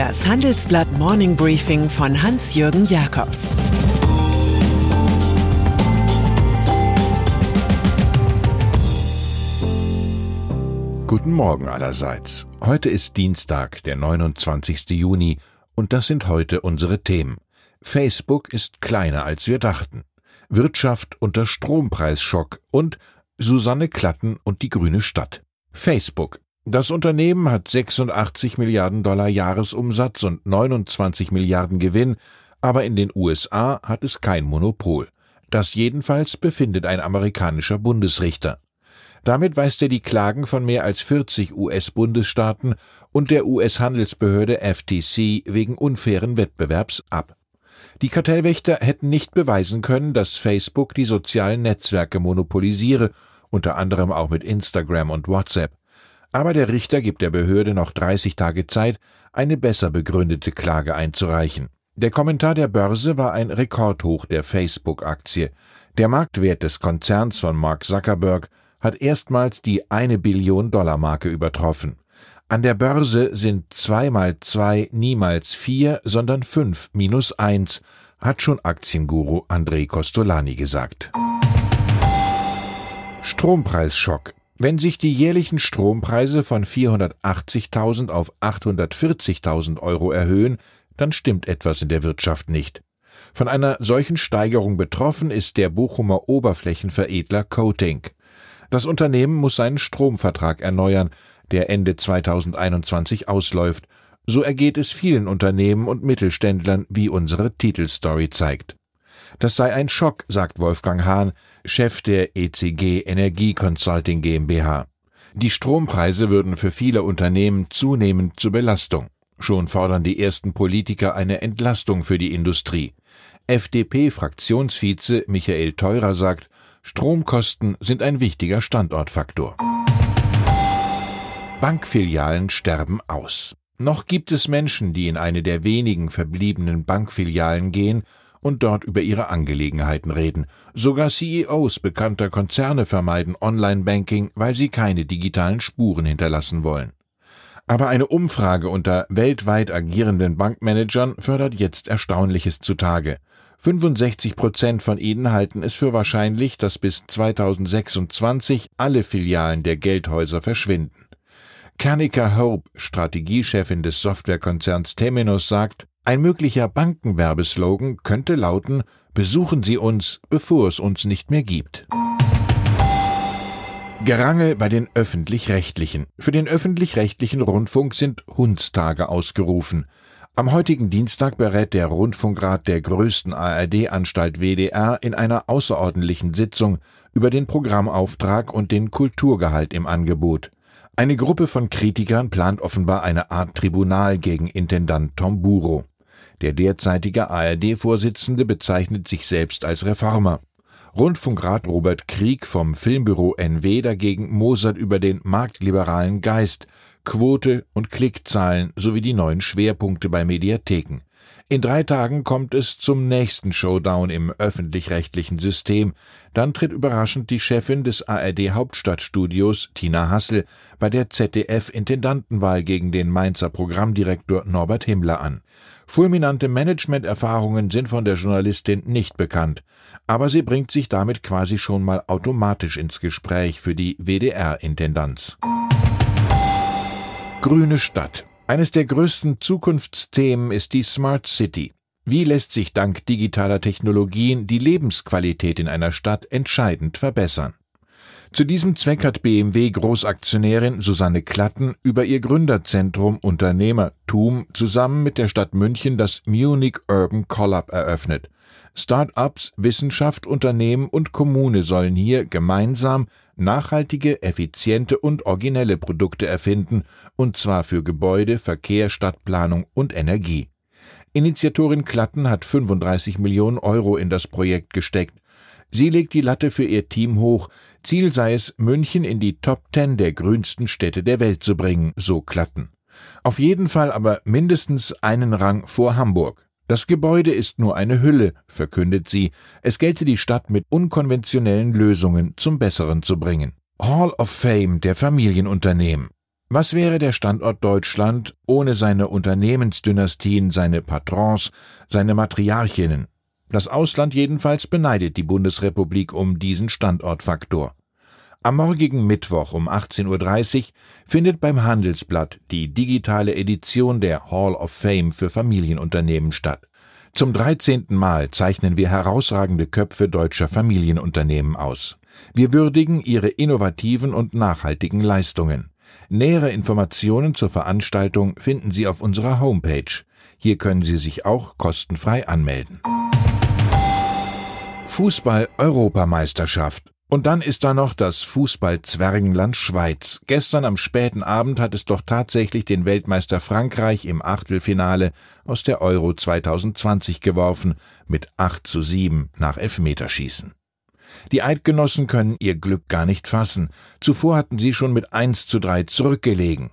Das Handelsblatt Morning Briefing von Hans-Jürgen Jakobs Guten Morgen allerseits. Heute ist Dienstag, der 29. Juni, und das sind heute unsere Themen. Facebook ist kleiner als wir dachten. Wirtschaft unter Strompreisschock und Susanne Klatten und die grüne Stadt. Facebook. Das Unternehmen hat 86 Milliarden Dollar Jahresumsatz und 29 Milliarden Gewinn, aber in den USA hat es kein Monopol. Das jedenfalls befindet ein amerikanischer Bundesrichter. Damit weist er die Klagen von mehr als 40 US-Bundesstaaten und der US-Handelsbehörde FTC wegen unfairen Wettbewerbs ab. Die Kartellwächter hätten nicht beweisen können, dass Facebook die sozialen Netzwerke monopolisiere, unter anderem auch mit Instagram und WhatsApp. Aber der Richter gibt der Behörde noch 30 Tage Zeit, eine besser begründete Klage einzureichen. Der Kommentar der Börse war ein Rekordhoch der Facebook-Aktie. Der Marktwert des Konzerns von Mark Zuckerberg hat erstmals die eine Billion Dollar Marke übertroffen. An der Börse sind zwei mal zwei niemals vier, sondern fünf minus eins, hat schon Aktienguru André Costolani gesagt. Strompreisschock. Wenn sich die jährlichen Strompreise von 480.000 auf 840.000 Euro erhöhen, dann stimmt etwas in der Wirtschaft nicht. Von einer solchen Steigerung betroffen ist der Bochumer Oberflächenveredler Coating. Das Unternehmen muss seinen Stromvertrag erneuern, der Ende 2021 ausläuft. So ergeht es vielen Unternehmen und Mittelständlern, wie unsere Titelstory zeigt. Das sei ein Schock, sagt Wolfgang Hahn, Chef der ECG Energie Consulting GmbH. Die Strompreise würden für viele Unternehmen zunehmend zur Belastung. Schon fordern die ersten Politiker eine Entlastung für die Industrie. FDP-Fraktionsvize Michael Theurer sagt, Stromkosten sind ein wichtiger Standortfaktor. Bankfilialen sterben aus. Noch gibt es Menschen, die in eine der wenigen verbliebenen Bankfilialen gehen und dort über ihre Angelegenheiten reden. Sogar CEOs bekannter Konzerne vermeiden Online-Banking, weil sie keine digitalen Spuren hinterlassen wollen. Aber eine Umfrage unter weltweit agierenden Bankmanagern fördert jetzt Erstaunliches zutage. 65 Prozent von ihnen halten es für wahrscheinlich, dass bis 2026 alle Filialen der Geldhäuser verschwinden. Kanika Hope, Strategiechefin des Softwarekonzerns Temenos, sagt, ein möglicher Bankenwerbeslogan könnte lauten Besuchen Sie uns, bevor es uns nicht mehr gibt. Gerange bei den öffentlich-rechtlichen. Für den öffentlich-rechtlichen Rundfunk sind Hundstage ausgerufen. Am heutigen Dienstag berät der Rundfunkrat der größten ARD-Anstalt WDR in einer außerordentlichen Sitzung über den Programmauftrag und den Kulturgehalt im Angebot. Eine Gruppe von Kritikern plant offenbar eine Art Tribunal gegen Intendant Tom Buro. Der derzeitige ARD-Vorsitzende bezeichnet sich selbst als Reformer. Rundfunkrat Robert Krieg vom Filmbüro NW dagegen mosert über den marktliberalen Geist, Quote und Klickzahlen sowie die neuen Schwerpunkte bei Mediatheken. In drei Tagen kommt es zum nächsten Showdown im öffentlich-rechtlichen System. Dann tritt überraschend die Chefin des ARD Hauptstadtstudios, Tina Hassel, bei der ZDF-Intendantenwahl gegen den Mainzer Programmdirektor Norbert Himmler an. Fulminante Managementerfahrungen sind von der Journalistin nicht bekannt, aber sie bringt sich damit quasi schon mal automatisch ins Gespräch für die WDR-Intendanz. Grüne Stadt eines der größten Zukunftsthemen ist die Smart City. Wie lässt sich dank digitaler Technologien die Lebensqualität in einer Stadt entscheidend verbessern? Zu diesem Zweck hat BMW Großaktionärin Susanne Klatten über ihr Gründerzentrum Unternehmertum zusammen mit der Stadt München das Munich Urban Collab eröffnet. Start-ups, Wissenschaft, Unternehmen und Kommune sollen hier gemeinsam nachhaltige, effiziente und originelle Produkte erfinden, und zwar für Gebäude, Verkehr, Stadtplanung und Energie. Initiatorin Klatten hat 35 Millionen Euro in das Projekt gesteckt. Sie legt die Latte für ihr Team hoch. Ziel sei es, München in die Top Ten der grünsten Städte der Welt zu bringen, so Klatten. Auf jeden Fall aber mindestens einen Rang vor Hamburg. Das Gebäude ist nur eine Hülle, verkündet sie, es gelte die Stadt mit unkonventionellen Lösungen zum Besseren zu bringen. Hall of Fame der Familienunternehmen. Was wäre der Standort Deutschland ohne seine Unternehmensdynastien, seine Patrons, seine Matriarchinnen? Das Ausland jedenfalls beneidet die Bundesrepublik um diesen Standortfaktor. Am morgigen Mittwoch um 18.30 Uhr findet beim Handelsblatt die digitale Edition der Hall of Fame für Familienunternehmen statt. Zum 13. Mal zeichnen wir herausragende Köpfe deutscher Familienunternehmen aus. Wir würdigen ihre innovativen und nachhaltigen Leistungen. Nähere Informationen zur Veranstaltung finden Sie auf unserer Homepage. Hier können Sie sich auch kostenfrei anmelden. Fußball-Europameisterschaft und dann ist da noch das Fußball-Zwergenland Schweiz. Gestern am späten Abend hat es doch tatsächlich den Weltmeister Frankreich im Achtelfinale aus der Euro 2020 geworfen, mit 8 zu 7 nach Elfmeterschießen. Die Eidgenossen können ihr Glück gar nicht fassen. Zuvor hatten sie schon mit 1 zu 3 zurückgelegen.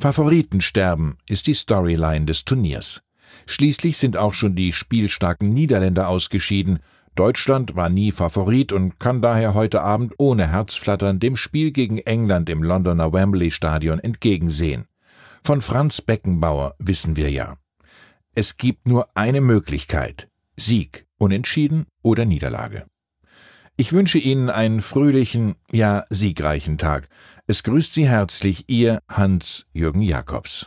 Favoritensterben ist die Storyline des Turniers. Schließlich sind auch schon die spielstarken Niederländer ausgeschieden Deutschland war nie Favorit und kann daher heute Abend ohne Herzflattern dem Spiel gegen England im Londoner Wembley Stadion entgegensehen. Von Franz Beckenbauer wissen wir ja. Es gibt nur eine Möglichkeit. Sieg, Unentschieden oder Niederlage. Ich wünsche Ihnen einen fröhlichen, ja siegreichen Tag. Es grüßt Sie herzlich Ihr Hans-Jürgen Jakobs.